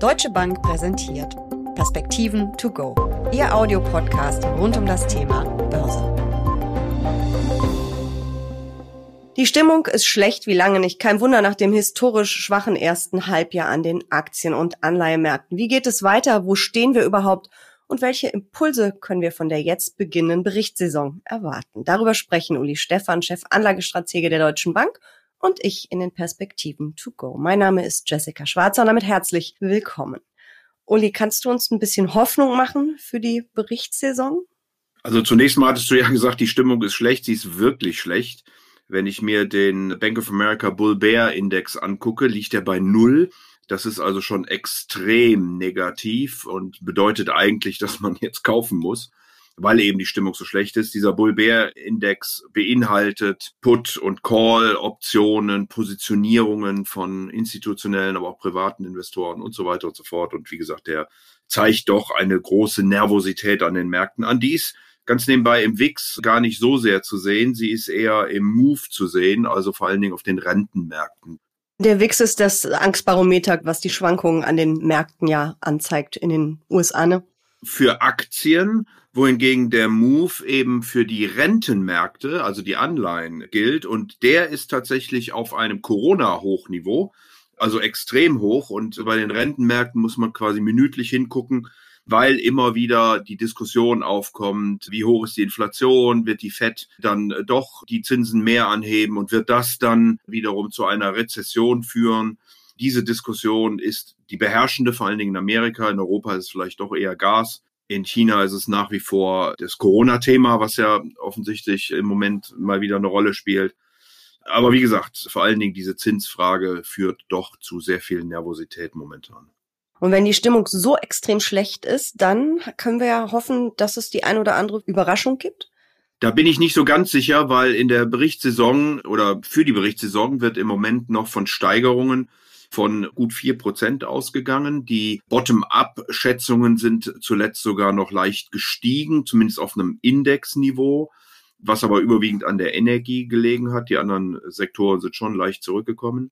Deutsche Bank präsentiert Perspektiven to go. Ihr Audiopodcast rund um das Thema Börse. Die Stimmung ist schlecht wie lange nicht. Kein Wunder nach dem historisch schwachen ersten Halbjahr an den Aktien- und Anleihemärkten. Wie geht es weiter? Wo stehen wir überhaupt? Und welche Impulse können wir von der jetzt beginnenden Berichtssaison erwarten? Darüber sprechen Uli Stephan, Chef Anlagestratege der Deutschen Bank und ich in den Perspektiven to go. Mein Name ist Jessica Schwarzer und damit herzlich willkommen. Uli, kannst du uns ein bisschen Hoffnung machen für die Berichtssaison? Also zunächst mal hattest du ja gesagt, die Stimmung ist schlecht. Sie ist wirklich schlecht. Wenn ich mir den Bank of America Bull Bear Index angucke, liegt er bei null. Das ist also schon extrem negativ und bedeutet eigentlich, dass man jetzt kaufen muss weil eben die Stimmung so schlecht ist. Dieser Bull Bear Index beinhaltet Put- und Call-Optionen, Positionierungen von institutionellen, aber auch privaten Investoren und so weiter und so fort. Und wie gesagt, der zeigt doch eine große Nervosität an den Märkten an. Die ist ganz nebenbei im WIX gar nicht so sehr zu sehen. Sie ist eher im Move zu sehen, also vor allen Dingen auf den Rentenmärkten. Der WIX ist das Angstbarometer, was die Schwankungen an den Märkten ja anzeigt in den USA, ne? Für Aktien wohingegen der Move eben für die Rentenmärkte, also die Anleihen gilt und der ist tatsächlich auf einem Corona-Hochniveau, also extrem hoch und bei den Rentenmärkten muss man quasi minütlich hingucken, weil immer wieder die Diskussion aufkommt, wie hoch ist die Inflation, wird die Fed dann doch die Zinsen mehr anheben und wird das dann wiederum zu einer Rezession führen. Diese Diskussion ist die beherrschende, vor allen Dingen in Amerika. In Europa ist es vielleicht doch eher Gas. In China ist es nach wie vor das Corona-Thema, was ja offensichtlich im Moment mal wieder eine Rolle spielt. Aber wie gesagt, vor allen Dingen diese Zinsfrage führt doch zu sehr viel Nervosität momentan. Und wenn die Stimmung so extrem schlecht ist, dann können wir ja hoffen, dass es die ein oder andere Überraschung gibt. Da bin ich nicht so ganz sicher, weil in der Berichtssaison oder für die Berichtssaison wird im Moment noch von Steigerungen von gut vier Prozent ausgegangen. Die Bottom-up-Schätzungen sind zuletzt sogar noch leicht gestiegen, zumindest auf einem Indexniveau, was aber überwiegend an der Energie gelegen hat. Die anderen Sektoren sind schon leicht zurückgekommen.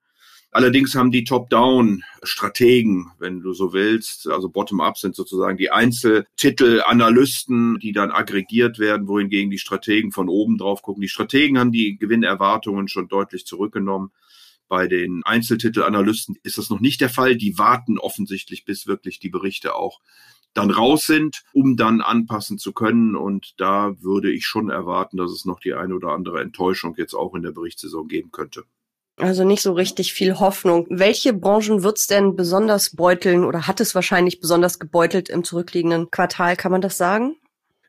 Allerdings haben die Top-Down-Strategen, wenn du so willst, also Bottom-up sind sozusagen die Einzeltitel-Analysten, die dann aggregiert werden, wohingegen die Strategen von oben drauf gucken. Die Strategen haben die Gewinnerwartungen schon deutlich zurückgenommen. Bei den Einzeltitelanalysten ist das noch nicht der Fall. Die warten offensichtlich, bis wirklich die Berichte auch dann raus sind, um dann anpassen zu können. Und da würde ich schon erwarten, dass es noch die eine oder andere Enttäuschung jetzt auch in der Berichtssaison geben könnte. Also nicht so richtig viel Hoffnung. Welche Branchen wird's denn besonders beuteln oder hat es wahrscheinlich besonders gebeutelt im zurückliegenden Quartal? Kann man das sagen?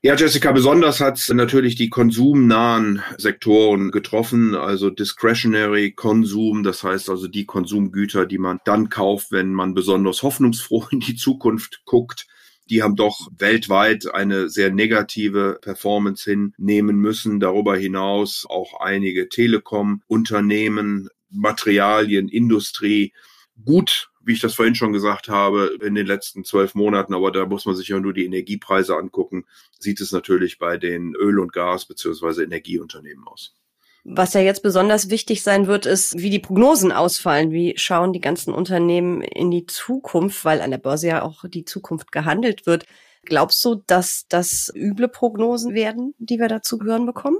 Ja, Jessica, besonders hat natürlich die konsumnahen Sektoren getroffen, also discretionary Konsum, das heißt also die Konsumgüter, die man dann kauft, wenn man besonders hoffnungsfroh in die Zukunft guckt. Die haben doch weltweit eine sehr negative Performance hinnehmen müssen. Darüber hinaus auch einige Telekom-Unternehmen, Materialien, Industrie. Gut wie ich das vorhin schon gesagt habe, in den letzten zwölf Monaten, aber da muss man sich ja nur die Energiepreise angucken, sieht es natürlich bei den Öl- und Gas- beziehungsweise Energieunternehmen aus. Was ja jetzt besonders wichtig sein wird, ist, wie die Prognosen ausfallen. Wie schauen die ganzen Unternehmen in die Zukunft, weil an der Börse ja auch die Zukunft gehandelt wird. Glaubst du, dass das üble Prognosen werden, die wir dazu hören bekommen?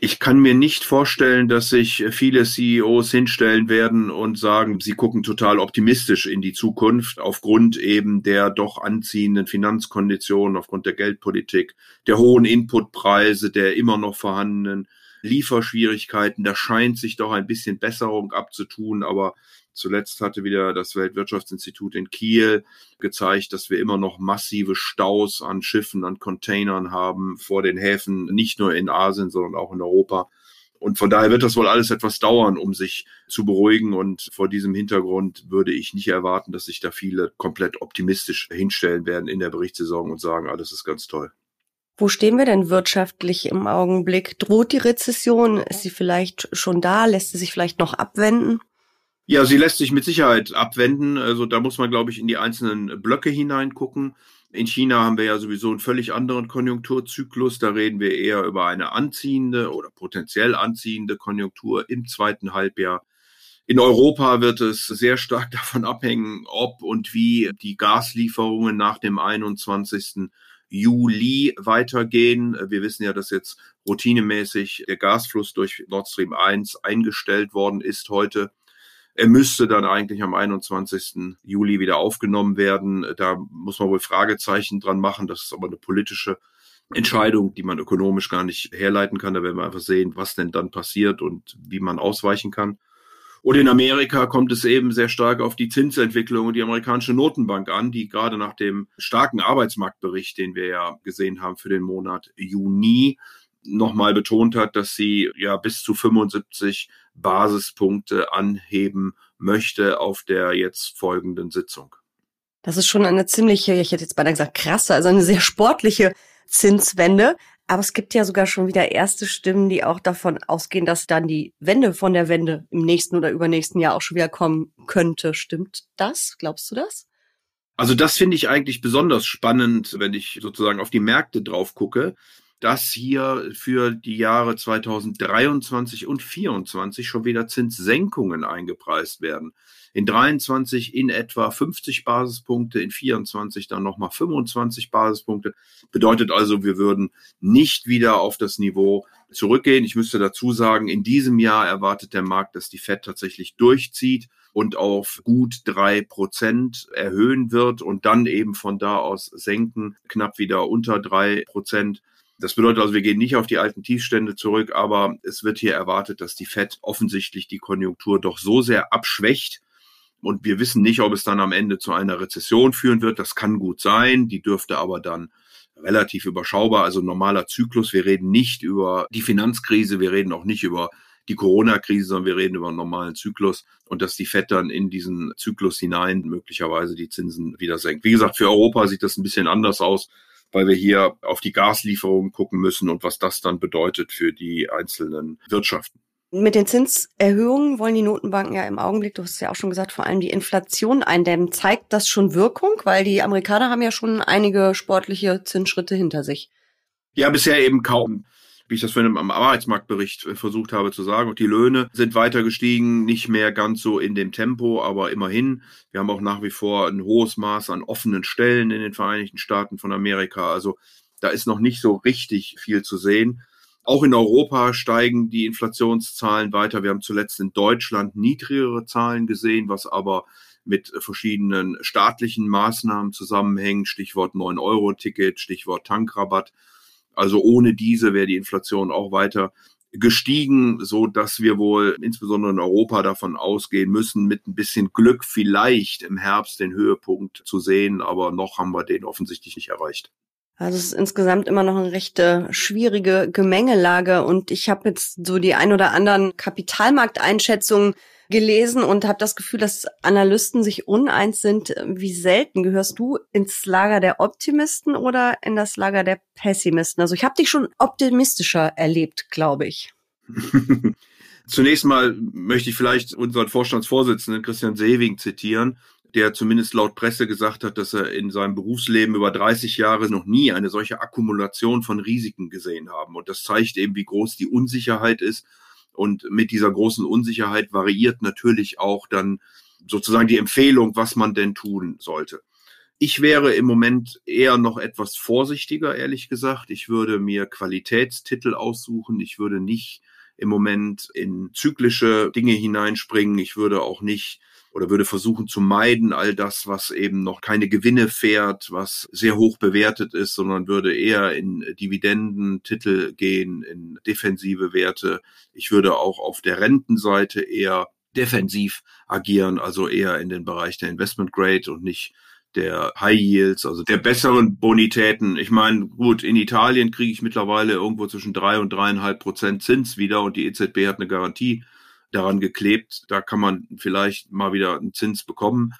Ich kann mir nicht vorstellen, dass sich viele CEOs hinstellen werden und sagen, sie gucken total optimistisch in die Zukunft aufgrund eben der doch anziehenden Finanzkonditionen, aufgrund der Geldpolitik, der hohen Inputpreise, der immer noch vorhandenen Lieferschwierigkeiten. Da scheint sich doch ein bisschen Besserung abzutun, aber Zuletzt hatte wieder das Weltwirtschaftsinstitut in Kiel gezeigt, dass wir immer noch massive Staus an Schiffen, an Containern haben vor den Häfen, nicht nur in Asien, sondern auch in Europa. Und von daher wird das wohl alles etwas dauern, um sich zu beruhigen. Und vor diesem Hintergrund würde ich nicht erwarten, dass sich da viele komplett optimistisch hinstellen werden in der Berichtssaison und sagen, alles ist ganz toll. Wo stehen wir denn wirtschaftlich im Augenblick? Droht die Rezession? Ist sie vielleicht schon da? Lässt sie sich vielleicht noch abwenden? Ja, sie lässt sich mit Sicherheit abwenden. Also da muss man, glaube ich, in die einzelnen Blöcke hineingucken. In China haben wir ja sowieso einen völlig anderen Konjunkturzyklus. Da reden wir eher über eine anziehende oder potenziell anziehende Konjunktur im zweiten Halbjahr. In Europa wird es sehr stark davon abhängen, ob und wie die Gaslieferungen nach dem 21. Juli weitergehen. Wir wissen ja, dass jetzt routinemäßig der Gasfluss durch Nord Stream 1 eingestellt worden ist heute. Er müsste dann eigentlich am 21. Juli wieder aufgenommen werden. Da muss man wohl Fragezeichen dran machen. Das ist aber eine politische Entscheidung, die man ökonomisch gar nicht herleiten kann. Da werden wir einfach sehen, was denn dann passiert und wie man ausweichen kann. Und in Amerika kommt es eben sehr stark auf die Zinsentwicklung und die amerikanische Notenbank an, die gerade nach dem starken Arbeitsmarktbericht, den wir ja gesehen haben für den Monat Juni, nochmal betont hat, dass sie ja bis zu 75 Basispunkte anheben möchte auf der jetzt folgenden Sitzung. Das ist schon eine ziemliche, ich hätte jetzt beinahe gesagt krasse, also eine sehr sportliche Zinswende. Aber es gibt ja sogar schon wieder erste Stimmen, die auch davon ausgehen, dass dann die Wende von der Wende im nächsten oder übernächsten Jahr auch schon wieder kommen könnte. Stimmt das? Glaubst du das? Also das finde ich eigentlich besonders spannend, wenn ich sozusagen auf die Märkte drauf gucke, dass hier für die Jahre 2023 und 2024 schon wieder Zinssenkungen eingepreist werden in 23 in etwa 50 Basispunkte, in 24 dann nochmal 25 Basispunkte. Bedeutet also, wir würden nicht wieder auf das Niveau zurückgehen. Ich müsste dazu sagen, in diesem Jahr erwartet der Markt, dass die Fed tatsächlich durchzieht und auf gut drei Prozent erhöhen wird und dann eben von da aus senken, knapp wieder unter drei Prozent. Das bedeutet also, wir gehen nicht auf die alten Tiefstände zurück, aber es wird hier erwartet, dass die Fed offensichtlich die Konjunktur doch so sehr abschwächt, und wir wissen nicht, ob es dann am Ende zu einer Rezession führen wird. Das kann gut sein. Die dürfte aber dann relativ überschaubar, also normaler Zyklus. Wir reden nicht über die Finanzkrise, wir reden auch nicht über die Corona-Krise, sondern wir reden über einen normalen Zyklus und dass die FED dann in diesen Zyklus hinein möglicherweise die Zinsen wieder senkt. Wie gesagt, für Europa sieht das ein bisschen anders aus, weil wir hier auf die Gaslieferungen gucken müssen und was das dann bedeutet für die einzelnen Wirtschaften. Mit den Zinserhöhungen wollen die Notenbanken ja im Augenblick, du hast es ja auch schon gesagt, vor allem die Inflation eindämmen. Zeigt das schon Wirkung? Weil die Amerikaner haben ja schon einige sportliche Zinsschritte hinter sich. Ja, bisher eben kaum. Wie ich das vorhin am Arbeitsmarktbericht äh, versucht habe zu sagen. Und die Löhne sind weiter gestiegen, nicht mehr ganz so in dem Tempo, aber immerhin. Wir haben auch nach wie vor ein hohes Maß an offenen Stellen in den Vereinigten Staaten von Amerika. Also da ist noch nicht so richtig viel zu sehen. Auch in Europa steigen die Inflationszahlen weiter. Wir haben zuletzt in Deutschland niedrigere Zahlen gesehen, was aber mit verschiedenen staatlichen Maßnahmen zusammenhängt. Stichwort 9-Euro-Ticket, Stichwort Tankrabatt. Also ohne diese wäre die Inflation auch weiter gestiegen, so dass wir wohl insbesondere in Europa davon ausgehen müssen, mit ein bisschen Glück vielleicht im Herbst den Höhepunkt zu sehen, aber noch haben wir den offensichtlich nicht erreicht. Also es ist insgesamt immer noch eine recht schwierige Gemengelage und ich habe jetzt so die ein oder anderen Kapitalmarkteinschätzungen gelesen und habe das Gefühl, dass Analysten sich uneins sind. Wie selten gehörst du ins Lager der Optimisten oder in das Lager der Pessimisten? Also ich habe dich schon optimistischer erlebt, glaube ich. Zunächst mal möchte ich vielleicht unseren Vorstandsvorsitzenden Christian Sewing zitieren der zumindest laut Presse gesagt hat, dass er in seinem Berufsleben über 30 Jahre noch nie eine solche Akkumulation von Risiken gesehen haben. Und das zeigt eben, wie groß die Unsicherheit ist. Und mit dieser großen Unsicherheit variiert natürlich auch dann sozusagen die Empfehlung, was man denn tun sollte. Ich wäre im Moment eher noch etwas vorsichtiger, ehrlich gesagt. Ich würde mir Qualitätstitel aussuchen. Ich würde nicht im Moment in zyklische Dinge hineinspringen. Ich würde auch nicht oder würde versuchen zu meiden all das, was eben noch keine Gewinne fährt, was sehr hoch bewertet ist, sondern würde eher in Dividendentitel gehen, in defensive Werte. Ich würde auch auf der Rentenseite eher defensiv agieren, also eher in den Bereich der Investment Grade und nicht der High Yields, also der besseren Bonitäten. Ich meine, gut, in Italien kriege ich mittlerweile irgendwo zwischen drei und dreieinhalb Prozent Zins wieder und die EZB hat eine Garantie daran geklebt. Da kann man vielleicht mal wieder einen Zins bekommen.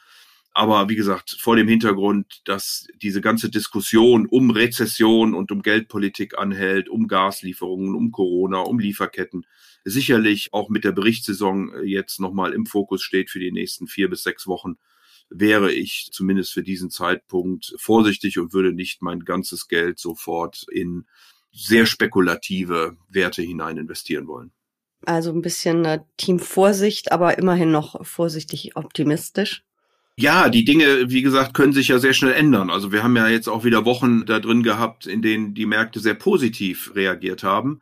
Aber wie gesagt, vor dem Hintergrund, dass diese ganze Diskussion um Rezession und um Geldpolitik anhält, um Gaslieferungen, um Corona, um Lieferketten, sicherlich auch mit der Berichtssaison jetzt nochmal im Fokus steht für die nächsten vier bis sechs Wochen, wäre ich zumindest für diesen Zeitpunkt vorsichtig und würde nicht mein ganzes Geld sofort in sehr spekulative Werte hinein investieren wollen. Also ein bisschen äh, Team Vorsicht, aber immerhin noch vorsichtig optimistisch. Ja, die Dinge, wie gesagt, können sich ja sehr schnell ändern. Also wir haben ja jetzt auch wieder Wochen da drin gehabt, in denen die Märkte sehr positiv reagiert haben.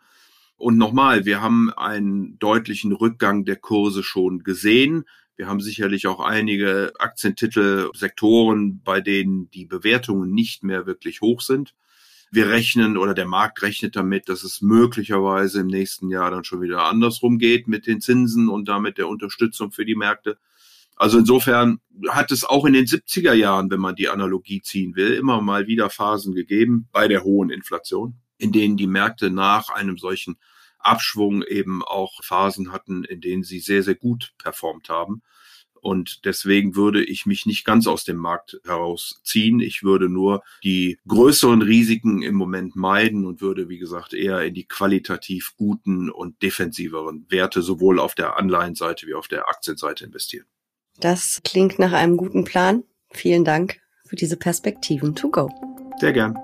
Und nochmal, wir haben einen deutlichen Rückgang der Kurse schon gesehen. Wir haben sicherlich auch einige Aktientitel, Sektoren, bei denen die Bewertungen nicht mehr wirklich hoch sind. Wir rechnen oder der Markt rechnet damit, dass es möglicherweise im nächsten Jahr dann schon wieder andersrum geht mit den Zinsen und damit der Unterstützung für die Märkte. Also insofern hat es auch in den 70er Jahren, wenn man die Analogie ziehen will, immer mal wieder Phasen gegeben bei der hohen Inflation, in denen die Märkte nach einem solchen Abschwung eben auch Phasen hatten, in denen sie sehr, sehr gut performt haben. Und deswegen würde ich mich nicht ganz aus dem Markt herausziehen. Ich würde nur die größeren Risiken im Moment meiden und würde, wie gesagt, eher in die qualitativ guten und defensiveren Werte sowohl auf der Anleihenseite wie auf der Aktienseite investieren. Das klingt nach einem guten Plan. Vielen Dank für diese Perspektiven to go. Sehr gern.